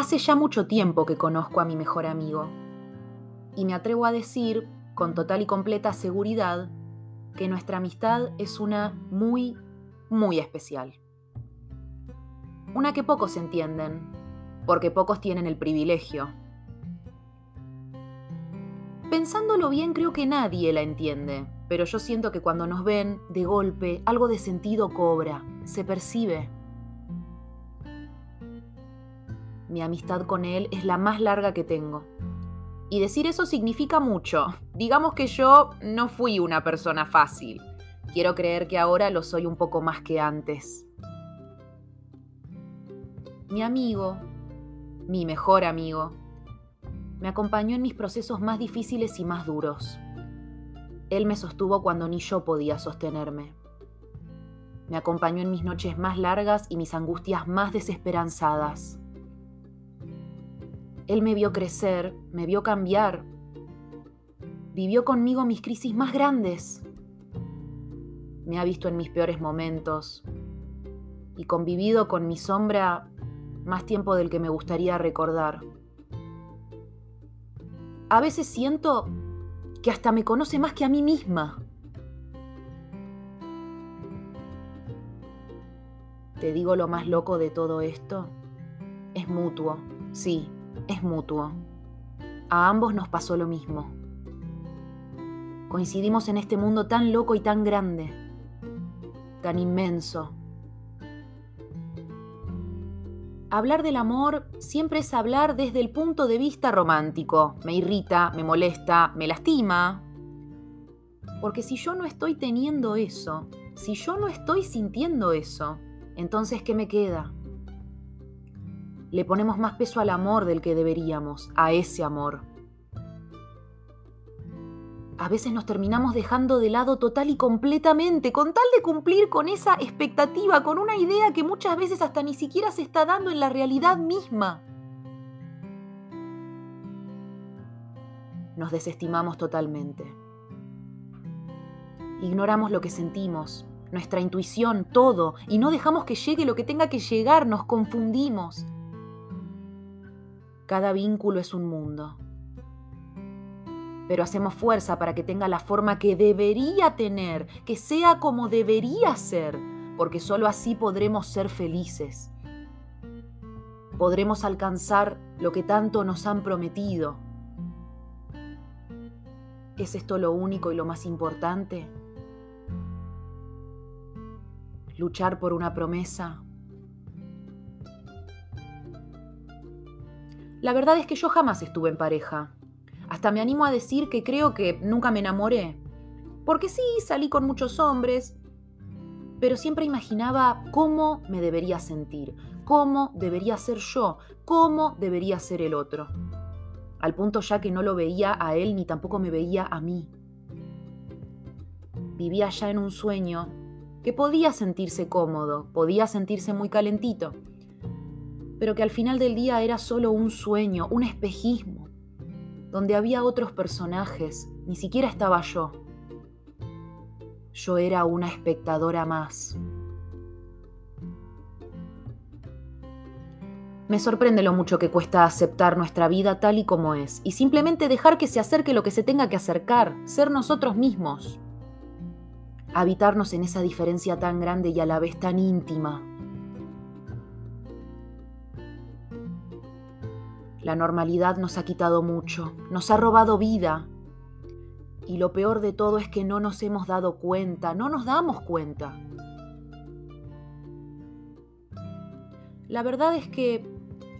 Hace ya mucho tiempo que conozco a mi mejor amigo y me atrevo a decir con total y completa seguridad que nuestra amistad es una muy, muy especial. Una que pocos entienden, porque pocos tienen el privilegio. Pensándolo bien, creo que nadie la entiende, pero yo siento que cuando nos ven, de golpe, algo de sentido cobra, se percibe. Mi amistad con él es la más larga que tengo. Y decir eso significa mucho. Digamos que yo no fui una persona fácil. Quiero creer que ahora lo soy un poco más que antes. Mi amigo, mi mejor amigo, me acompañó en mis procesos más difíciles y más duros. Él me sostuvo cuando ni yo podía sostenerme. Me acompañó en mis noches más largas y mis angustias más desesperanzadas. Él me vio crecer, me vio cambiar. Vivió conmigo mis crisis más grandes. Me ha visto en mis peores momentos y convivido con mi sombra más tiempo del que me gustaría recordar. A veces siento que hasta me conoce más que a mí misma. Te digo lo más loco de todo esto. Es mutuo, sí, es mutuo. A ambos nos pasó lo mismo. Coincidimos en este mundo tan loco y tan grande, tan inmenso. Hablar del amor siempre es hablar desde el punto de vista romántico. Me irrita, me molesta, me lastima. Porque si yo no estoy teniendo eso, si yo no estoy sintiendo eso, entonces ¿qué me queda? Le ponemos más peso al amor del que deberíamos, a ese amor. A veces nos terminamos dejando de lado total y completamente, con tal de cumplir con esa expectativa, con una idea que muchas veces hasta ni siquiera se está dando en la realidad misma. Nos desestimamos totalmente. Ignoramos lo que sentimos, nuestra intuición, todo, y no dejamos que llegue lo que tenga que llegar, nos confundimos. Cada vínculo es un mundo. Pero hacemos fuerza para que tenga la forma que debería tener, que sea como debería ser, porque sólo así podremos ser felices. Podremos alcanzar lo que tanto nos han prometido. ¿Es esto lo único y lo más importante? Luchar por una promesa La verdad es que yo jamás estuve en pareja. Hasta me animo a decir que creo que nunca me enamoré. Porque sí, salí con muchos hombres, pero siempre imaginaba cómo me debería sentir, cómo debería ser yo, cómo debería ser el otro. Al punto ya que no lo veía a él ni tampoco me veía a mí. Vivía ya en un sueño que podía sentirse cómodo, podía sentirse muy calentito, pero que al final del día era solo un sueño, un espejismo, donde había otros personajes, ni siquiera estaba yo. Yo era una espectadora más. Me sorprende lo mucho que cuesta aceptar nuestra vida tal y como es y simplemente dejar que se acerque lo que se tenga que acercar, ser nosotros mismos. Habitarnos en esa diferencia tan grande y a la vez tan íntima. La normalidad nos ha quitado mucho, nos ha robado vida. Y lo peor de todo es que no nos hemos dado cuenta, no nos damos cuenta. La verdad es que,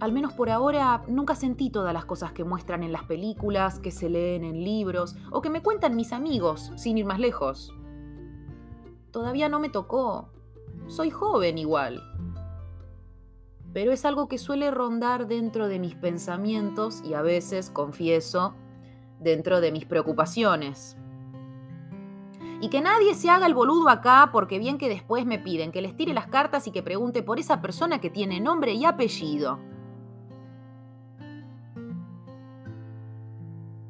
al menos por ahora, nunca sentí todas las cosas que muestran en las películas, que se leen en libros o que me cuentan mis amigos, sin ir más lejos. Todavía no me tocó. Soy joven igual pero es algo que suele rondar dentro de mis pensamientos y a veces, confieso, dentro de mis preocupaciones. Y que nadie se haga el boludo acá porque bien que después me piden que les tire las cartas y que pregunte por esa persona que tiene nombre y apellido.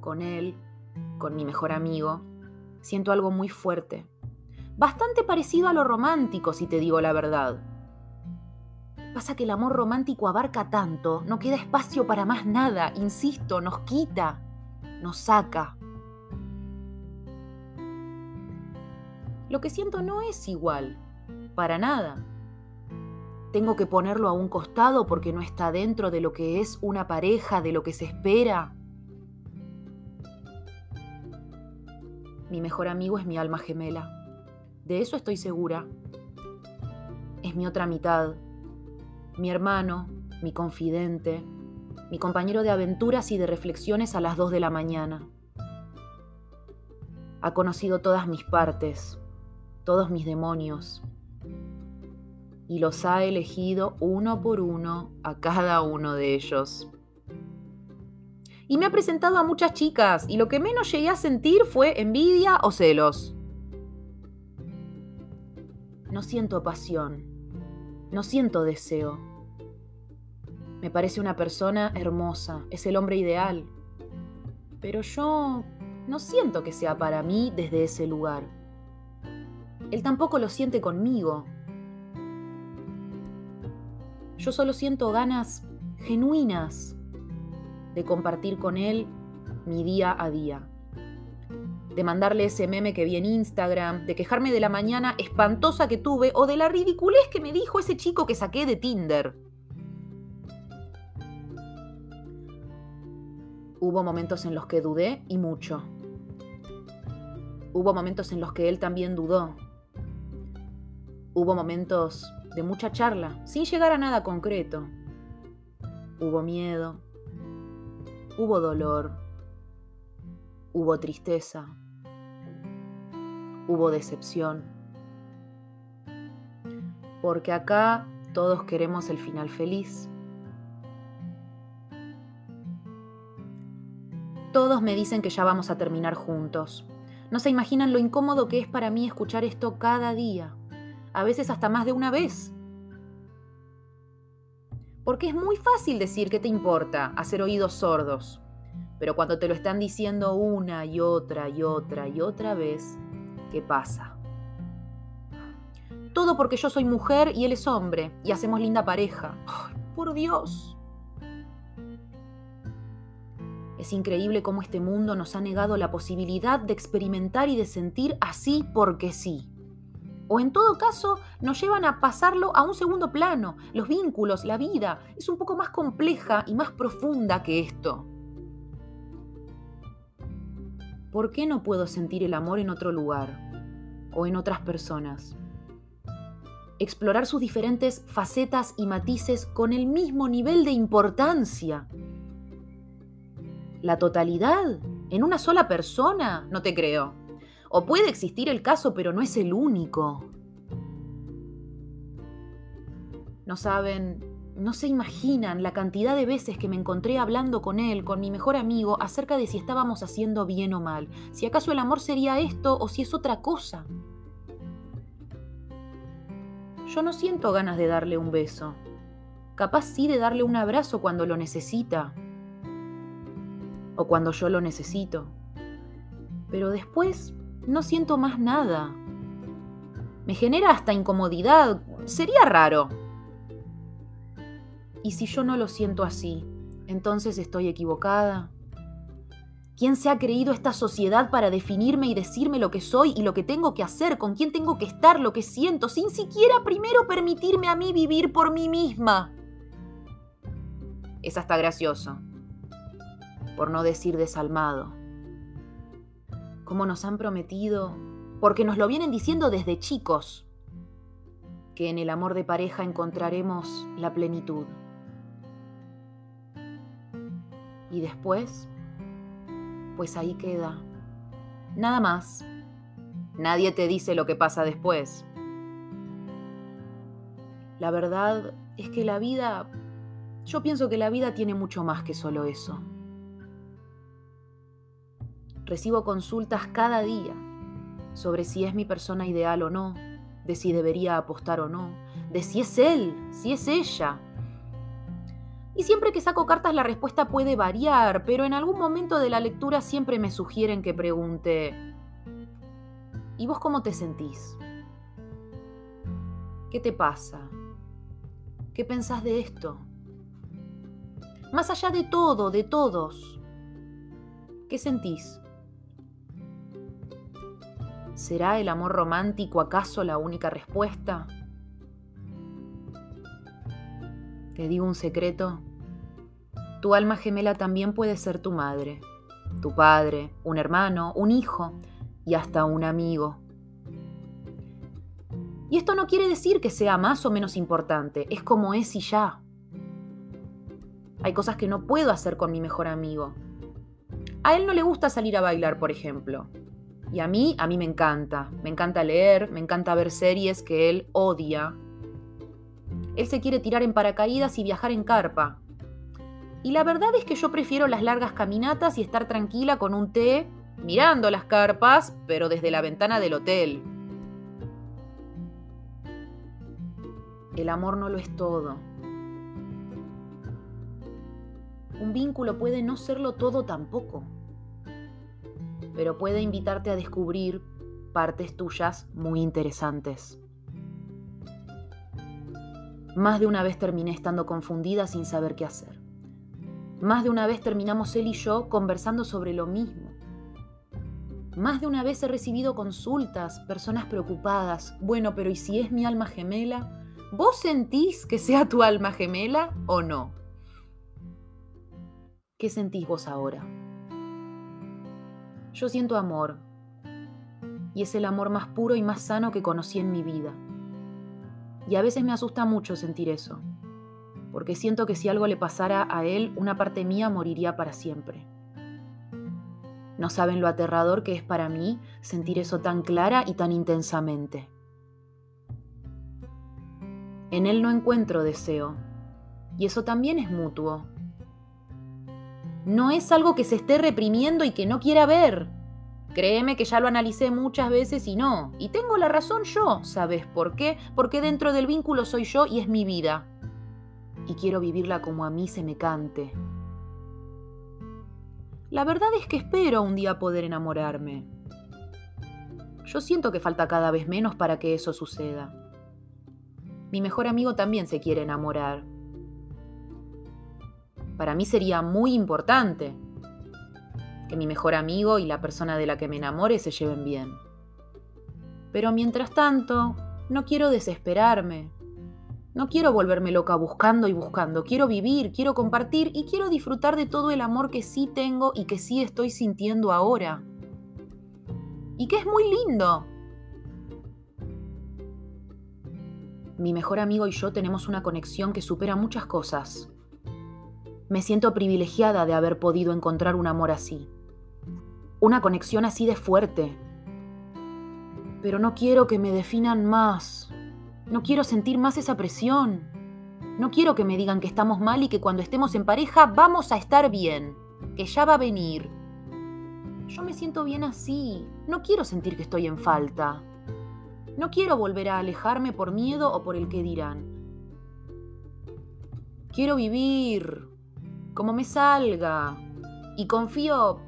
Con él, con mi mejor amigo, siento algo muy fuerte. Bastante parecido a lo romántico, si te digo la verdad Pasa que el amor romántico abarca tanto, no queda espacio para más nada, insisto, nos quita, nos saca. Lo que siento no es igual, para nada. Tengo que ponerlo a un costado porque no está dentro de lo que es una pareja, de lo que se espera. Mi mejor amigo es mi alma gemela. De eso estoy segura. Es mi otra mitad, mi hermano, mi confidente, mi compañero de aventuras y de reflexiones a las dos de la mañana. Ha conocido todas mis partes, todos mis demonios, y los ha elegido uno por uno a cada uno de ellos. Y me ha presentado a muchas chicas, y lo que menos llegué a sentir fue envidia o celos. No siento pasión, no siento deseo. Me parece una persona hermosa, es el hombre ideal. Pero yo no siento que sea para mí desde ese lugar. Él tampoco lo siente conmigo. Yo solo siento ganas genuinas de compartir con él mi día a día. De mandarle ese meme que vi en Instagram, de quejarme de la mañana espantosa que tuve o de la ridiculez que me dijo ese chico que saqué de Tinder. Hubo momentos en los que dudé y mucho. Hubo momentos en los que él también dudó. Hubo momentos de mucha charla, sin llegar a nada concreto. Hubo miedo, hubo dolor, hubo tristeza, hubo decepción. Porque acá todos queremos el final feliz. Todos me dicen que ya vamos a terminar juntos. No se imaginan lo incómodo que es para mí escuchar esto cada día, a veces hasta más de una vez. Porque es muy fácil decir que te importa, hacer oídos sordos. Pero cuando te lo están diciendo una y otra y otra y otra vez, ¿qué pasa? Todo porque yo soy mujer y él es hombre y hacemos linda pareja. por Dios! Es increíble cómo este mundo nos ha negado la posibilidad de experimentar y de sentir así porque sí. O en todo caso, nos llevan a pasarlo a un segundo plano. Los vínculos, la vida, es un poco más compleja y más profunda que esto. ¿Por qué no puedo sentir el amor en otro lugar o en otras personas? Explorar sus diferentes facetas y matices con el mismo nivel de importancia ¿La totalidad? ¿En una sola persona? No te creo. O puede existir el caso, pero no es el único. No saben, no se imaginan la cantidad de veces que me encontré hablando con él, con mi mejor amigo, acerca de si estábamos haciendo bien o mal, si acaso el amor sería esto o si es otra cosa. Yo no siento ganas de darle un beso, capaz sí de darle un abrazo cuando lo necesita, o cuando yo lo necesito. Pero después no siento más nada. Me genera hasta incomodidad. Sería raro. ¿Y si yo no lo siento así? Entonces estoy equivocada. ¿Quién se ha creído esta sociedad para definirme y decirme lo que soy y lo que tengo que hacer, con quién tengo que estar, lo que siento, sin siquiera primero permitirme a mí vivir por mí misma? Es hasta gracioso por no decir desalmado. Como nos han prometido, porque nos lo vienen diciendo desde chicos, que en el amor de pareja encontraremos la plenitud. Y después, pues ahí queda. Nada más. Nadie te dice lo que pasa después. La verdad es que la vida, yo pienso que la vida tiene mucho más que solo eso. Recibo consultas cada día sobre si es mi persona ideal o no, de si debería apostar o no, de si es él, si es ella. Y siempre que saco cartas la respuesta puede variar, pero en algún momento de la lectura siempre me sugieren que pregunte, ¿y vos cómo te sentís? ¿Qué te pasa? ¿Qué pensás de esto? Más allá de todo, de todos, ¿qué sentís? ¿Será el amor romántico acaso la única respuesta? Te digo un secreto. Tu alma gemela también puede ser tu madre, tu padre, un hermano, un hijo y hasta un amigo. Y esto no quiere decir que sea más o menos importante, es como es y ya. Hay cosas que no puedo hacer con mi mejor amigo. A él no le gusta salir a bailar, por ejemplo. Y a mí, a mí me encanta. Me encanta leer, me encanta ver series que él odia. Él se quiere tirar en paracaídas y viajar en carpa. Y la verdad es que yo prefiero las largas caminatas y estar tranquila con un té, mirando las carpas, pero desde la ventana del hotel. El amor no lo es todo. Un vínculo puede no serlo todo tampoco pero puede invitarte a descubrir partes tuyas muy interesantes. Más de una vez terminé estando confundida sin saber qué hacer. Más de una vez terminamos él y yo conversando sobre lo mismo. Más de una vez he recibido consultas, personas preocupadas. Bueno, pero ¿y si es mi alma gemela? ¿Vos sentís que sea tu alma gemela o no? ¿Qué sentís vos ahora? Yo siento amor, y es el amor más puro y más sano que conocí en mi vida. Y a veces me asusta mucho sentir eso, porque siento que si algo le pasara a él, una parte mía moriría para siempre. No saben lo aterrador que es para mí sentir eso tan clara y tan intensamente. En él no encuentro deseo, y eso también es mutuo. No es algo que se esté reprimiendo y que no quiera ver. Créeme que ya lo analicé muchas veces y no. Y tengo la razón yo. ¿Sabes por qué? Porque dentro del vínculo soy yo y es mi vida. Y quiero vivirla como a mí se me cante. La verdad es que espero un día poder enamorarme. Yo siento que falta cada vez menos para que eso suceda. Mi mejor amigo también se quiere enamorar, para mí sería muy importante que mi mejor amigo y la persona de la que me enamore se lleven bien. Pero mientras tanto, no quiero desesperarme. No quiero volverme loca buscando y buscando. Quiero vivir, quiero compartir y quiero disfrutar de todo el amor que sí tengo y que sí estoy sintiendo ahora. Y que es muy lindo. Mi mejor amigo y yo tenemos una conexión que supera muchas cosas. Me siento privilegiada de haber podido encontrar un amor así. Una conexión así de fuerte. Pero no quiero que me definan más. No quiero sentir más esa presión. No quiero que me digan que estamos mal y que cuando estemos en pareja vamos a estar bien. Que ya va a venir. Yo me siento bien así. No quiero sentir que estoy en falta. No quiero volver a alejarme por miedo o por el que dirán. Quiero vivir, como me salga. Y confío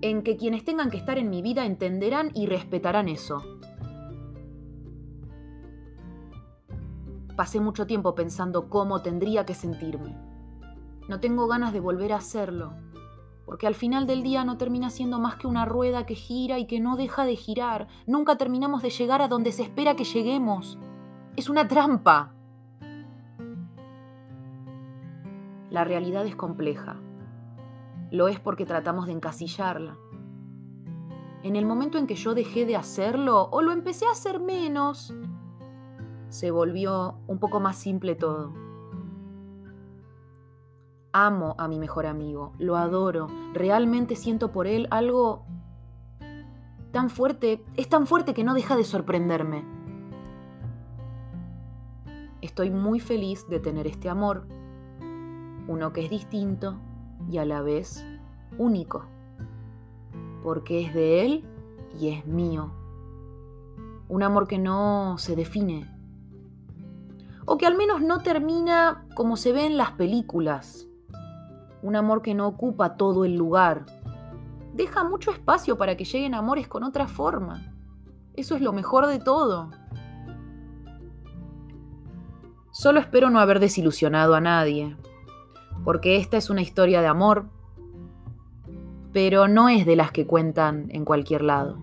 en que quienes tengan que estar en mi vida entenderán y respetarán eso. Pasé mucho tiempo pensando cómo tendría que sentirme. No tengo ganas de volver a hacerlo, porque al final del día no termina siendo más que una rueda que gira y que no deja de girar. Nunca terminamos de llegar a donde se espera que lleguemos. Es una trampa. La realidad es compleja. Lo es porque tratamos de encasillarla. En el momento en que yo dejé de hacerlo o lo empecé a hacer menos, se volvió un poco más simple todo. Amo a mi mejor amigo, lo adoro, realmente siento por él algo tan fuerte, es tan fuerte que no deja de sorprenderme. Estoy muy feliz de tener este amor uno que es distinto y a la vez único, porque es de Él y es mío. Un amor que no se define, o que al menos no termina como se ve en las películas. Un amor que no ocupa todo el lugar. Deja mucho espacio para que lleguen amores con otra forma. Eso es lo mejor de todo. Solo espero no haber desilusionado a nadie, porque esta es una historia de amor, pero no es de las que cuentan en cualquier lado.